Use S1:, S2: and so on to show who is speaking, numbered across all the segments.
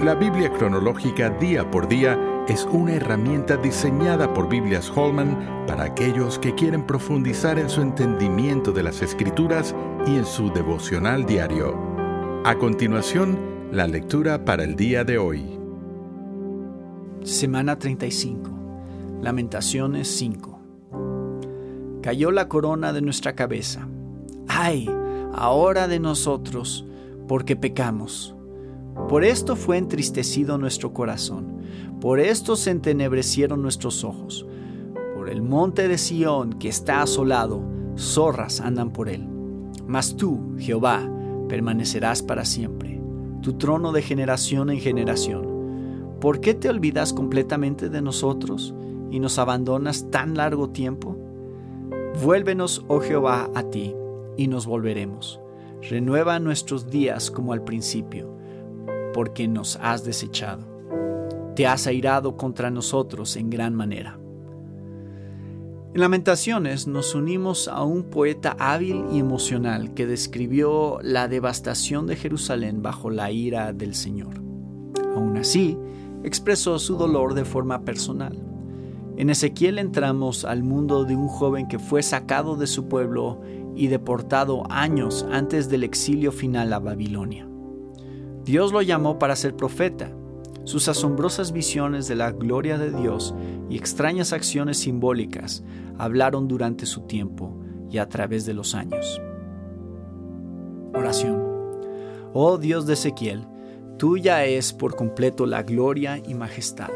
S1: La Biblia cronológica día por día es una herramienta diseñada por Biblias Holman para aquellos que quieren profundizar en su entendimiento de las Escrituras y en su devocional diario. A continuación, la lectura para el día de hoy.
S2: Semana 35. Lamentaciones 5. Cayó la corona de nuestra cabeza. ¡Ay! Ahora de nosotros, porque pecamos. Por esto fue entristecido nuestro corazón, por esto se entenebrecieron nuestros ojos. Por el monte de Sión que está asolado, zorras andan por él. Mas tú, Jehová, permanecerás para siempre, tu trono de generación en generación. ¿Por qué te olvidas completamente de nosotros y nos abandonas tan largo tiempo? Vuélvenos, oh Jehová, a ti, y nos volveremos. Renueva nuestros días como al principio, porque nos has desechado. Te has airado contra nosotros en gran manera. En Lamentaciones nos unimos a un poeta hábil y emocional que describió la devastación de Jerusalén bajo la ira del Señor. Aún así, expresó su dolor de forma personal. En Ezequiel entramos al mundo de un joven que fue sacado de su pueblo y deportado años antes del exilio final a Babilonia. Dios lo llamó para ser profeta. Sus asombrosas visiones de la gloria de Dios y extrañas acciones simbólicas hablaron durante su tiempo y a través de los años. Oración. Oh Dios de Ezequiel, Tuya es por completo la gloria y majestad.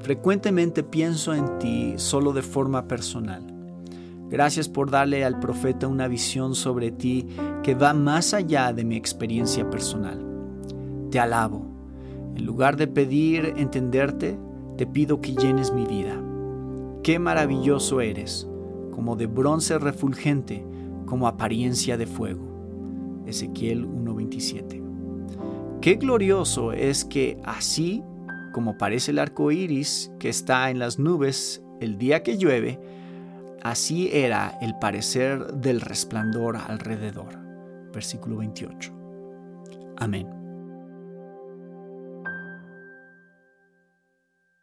S2: Frecuentemente pienso en ti solo de forma personal. Gracias por darle al profeta una visión sobre ti que va más allá de mi experiencia personal. Te alabo. En lugar de pedir entenderte, te pido que llenes mi vida. Qué maravilloso eres, como de bronce refulgente, como apariencia de fuego. Ezequiel 1:27. Qué glorioso es que así como parece el arco iris que está en las nubes el día que llueve, así era el parecer del resplandor alrededor. Versículo 28. Amén.